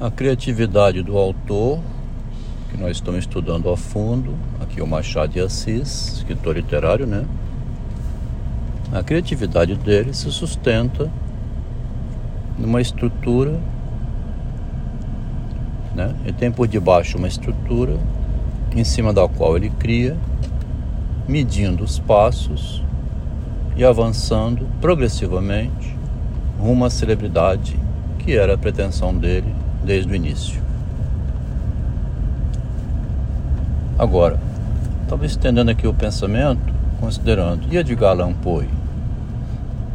A criatividade do autor, que nós estamos estudando a fundo, aqui o Machado de Assis, escritor literário, né? A criatividade dele se sustenta numa estrutura, né? Ele tem por debaixo uma estrutura em cima da qual ele cria, medindo os passos e avançando progressivamente rumo à celebridade, que era a pretensão dele desde o início. Agora, talvez estendendo aqui o pensamento, considerando, e Edgar Allan?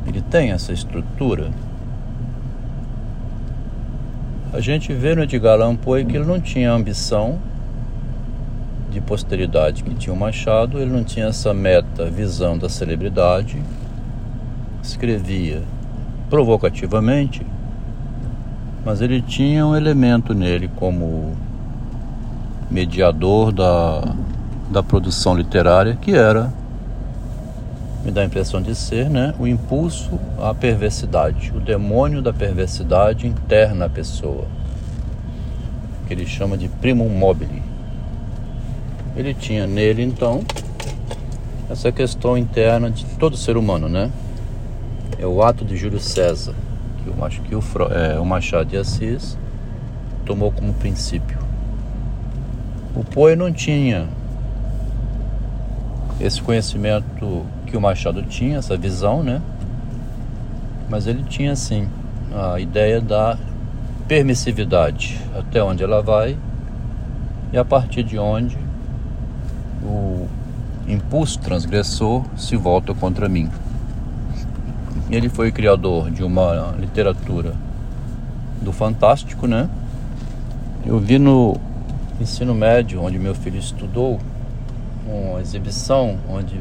Ele tem essa estrutura? A gente vê no Edgar Allan que ele não tinha ambição de posteridade que tinha o Machado, ele não tinha essa meta, visão da celebridade, escrevia provocativamente, mas ele tinha um elemento nele como mediador da, da produção literária, que era, me dá a impressão de ser, né, o impulso à perversidade, o demônio da perversidade interna à pessoa, que ele chama de primum mobile. Ele tinha nele, então, essa questão interna de todo ser humano, né? é o ato de Júlio César, que acho que o, é, o Machado de Assis tomou como princípio. O Poe não tinha esse conhecimento que o Machado tinha, essa visão, né? Mas ele tinha sim a ideia da permissividade, até onde ela vai e a partir de onde o impulso transgressor se volta contra mim. Ele foi criador de uma literatura do fantástico, né? Eu vi no ensino médio, onde meu filho estudou, uma exibição onde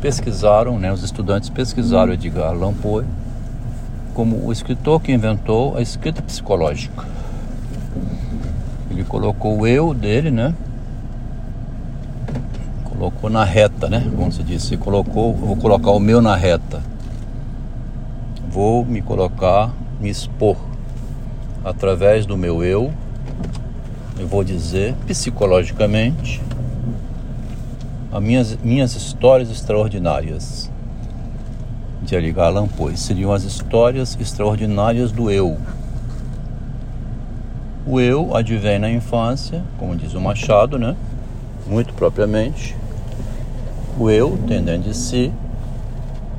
pesquisaram, né, os estudantes pesquisaram Edgar Allan Poe como o escritor que inventou a escrita psicológica. Ele colocou o eu dele, né? Colocou na reta, né? Como se disse, colocou, vou colocar o meu na reta vou me colocar, me expor através do meu eu, eu vou dizer psicologicamente as minhas, minhas histórias extraordinárias de Edgar Allan Poe seriam as histórias extraordinárias do eu. O eu advém na infância, como diz o Machado, né? Muito propriamente. O eu tem dentro de si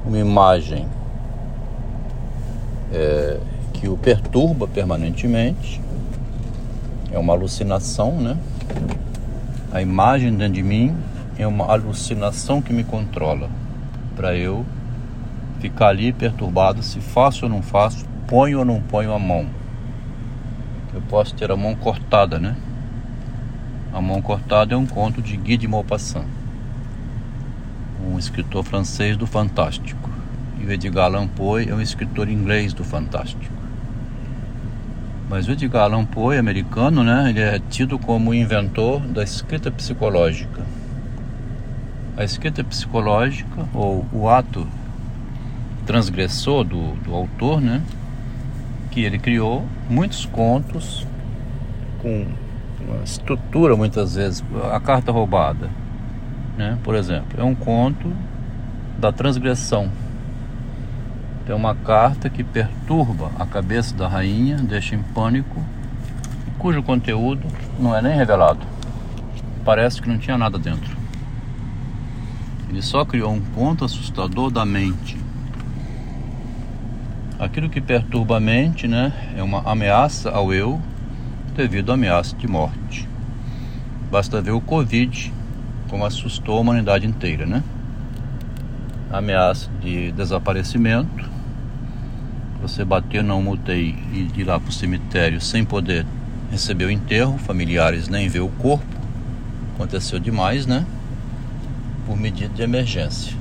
uma imagem é, que o perturba permanentemente. É uma alucinação, né? A imagem dentro de mim é uma alucinação que me controla para eu ficar ali perturbado se faço ou não faço, ponho ou não ponho a mão. Eu posso ter a mão cortada, né? A mão cortada é um conto de Guy de Maupassant, um escritor francês do Fantástico e o Edgar Allan Poe é um escritor inglês do fantástico. Mas o Edgar Allan Poe, americano, né, ele é tido como o inventor da escrita psicológica. A escrita psicológica, ou o ato transgressor do, do autor, né, que ele criou muitos contos com uma estrutura, muitas vezes, a carta roubada, né, por exemplo, é um conto da transgressão tem uma carta que perturba a cabeça da rainha, deixa em pânico, cujo conteúdo não é nem revelado. Parece que não tinha nada dentro. Ele só criou um ponto assustador da mente. Aquilo que perturba a mente, né, é uma ameaça ao eu devido à ameaça de morte. Basta ver o Covid como assustou a humanidade inteira, né? ameaça de desaparecimento você bater na UTI e ir lá para o cemitério sem poder receber o enterro, familiares nem ver o corpo, aconteceu demais, né? Por medida de emergência.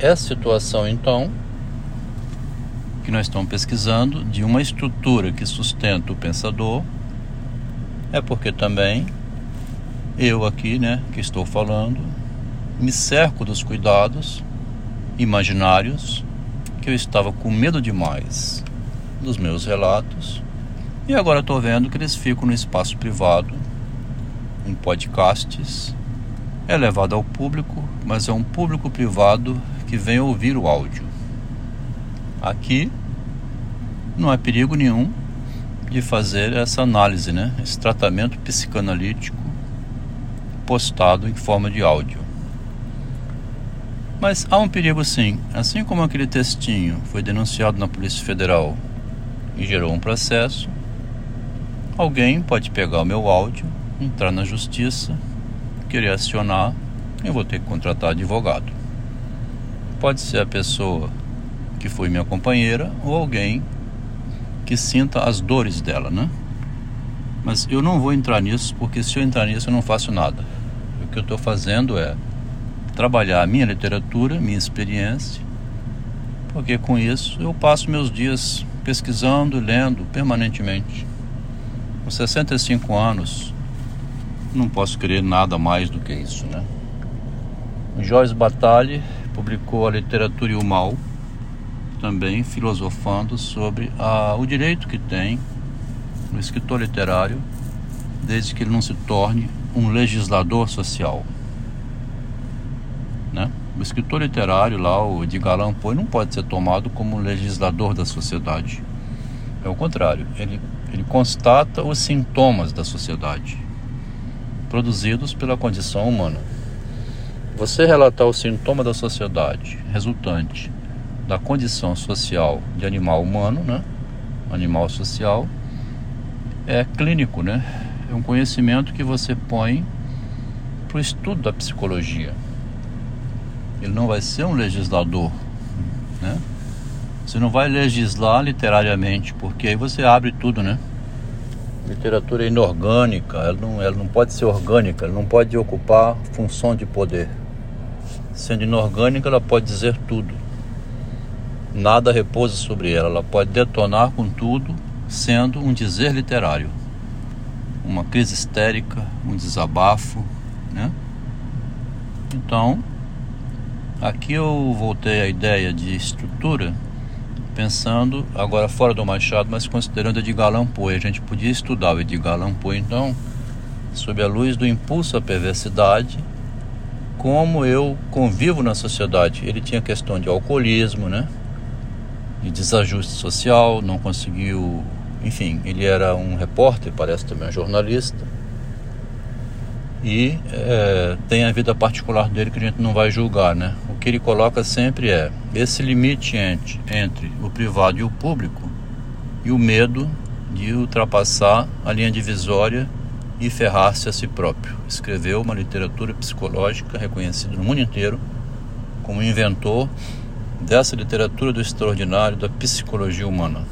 Essa situação, então, que nós estamos pesquisando, de uma estrutura que sustenta o pensador, é porque também eu aqui, né, que estou falando, me cerco dos cuidados imaginários eu estava com medo demais dos meus relatos E agora estou vendo que eles ficam no espaço privado, em podcasts, é levado ao público, mas é um público privado que vem ouvir o áudio. Aqui não há perigo nenhum de fazer essa análise, né? esse tratamento psicanalítico postado em forma de áudio. Mas há um perigo sim, assim como aquele textinho foi denunciado na Polícia Federal e gerou um processo, alguém pode pegar o meu áudio, entrar na justiça, querer acionar, eu vou ter que contratar advogado. Pode ser a pessoa que foi minha companheira ou alguém que sinta as dores dela, né? Mas eu não vou entrar nisso porque se eu entrar nisso eu não faço nada. O que eu estou fazendo é trabalhar a minha literatura, minha experiência, porque com isso eu passo meus dias pesquisando e lendo permanentemente. Com 65 anos, não posso querer nada mais do que isso, né? Joyce Bataille publicou A Literatura e o Mal, também filosofando sobre a, o direito que tem o escritor literário, desde que ele não se torne um legislador social. O escritor literário lá, o Edgar Allan Poe, não pode ser tomado como um legislador da sociedade. É o contrário, ele, ele constata os sintomas da sociedade, produzidos pela condição humana. Você relatar o sintoma da sociedade resultante da condição social de animal humano, né? Animal social é clínico, né? É um conhecimento que você põe para o estudo da psicologia. Ele não vai ser um legislador, né? Você não vai legislar literariamente, porque aí você abre tudo, né? Literatura é inorgânica, ela não, ela não pode ser orgânica, ela não pode ocupar função de poder. Sendo inorgânica, ela pode dizer tudo. Nada repousa sobre ela, ela pode detonar com tudo, sendo um dizer literário. Uma crise histérica, um desabafo, né? Então, aqui eu voltei à ideia de estrutura, pensando agora fora do Machado, mas considerando Edgar Allan. A gente podia estudar o Edgar Allan então, sob a luz do impulso à perversidade, como eu convivo na sociedade. Ele tinha questão de alcoolismo, né? De desajuste social, não conseguiu. Enfim, ele era um repórter, parece também um jornalista. E é, tem a vida particular dele que a gente não vai julgar, né? Que ele coloca sempre é esse limite entre, entre o privado e o público e o medo de ultrapassar a linha divisória e ferrar-se a si próprio. Escreveu uma literatura psicológica reconhecida no mundo inteiro como inventor dessa literatura do extraordinário da psicologia humana.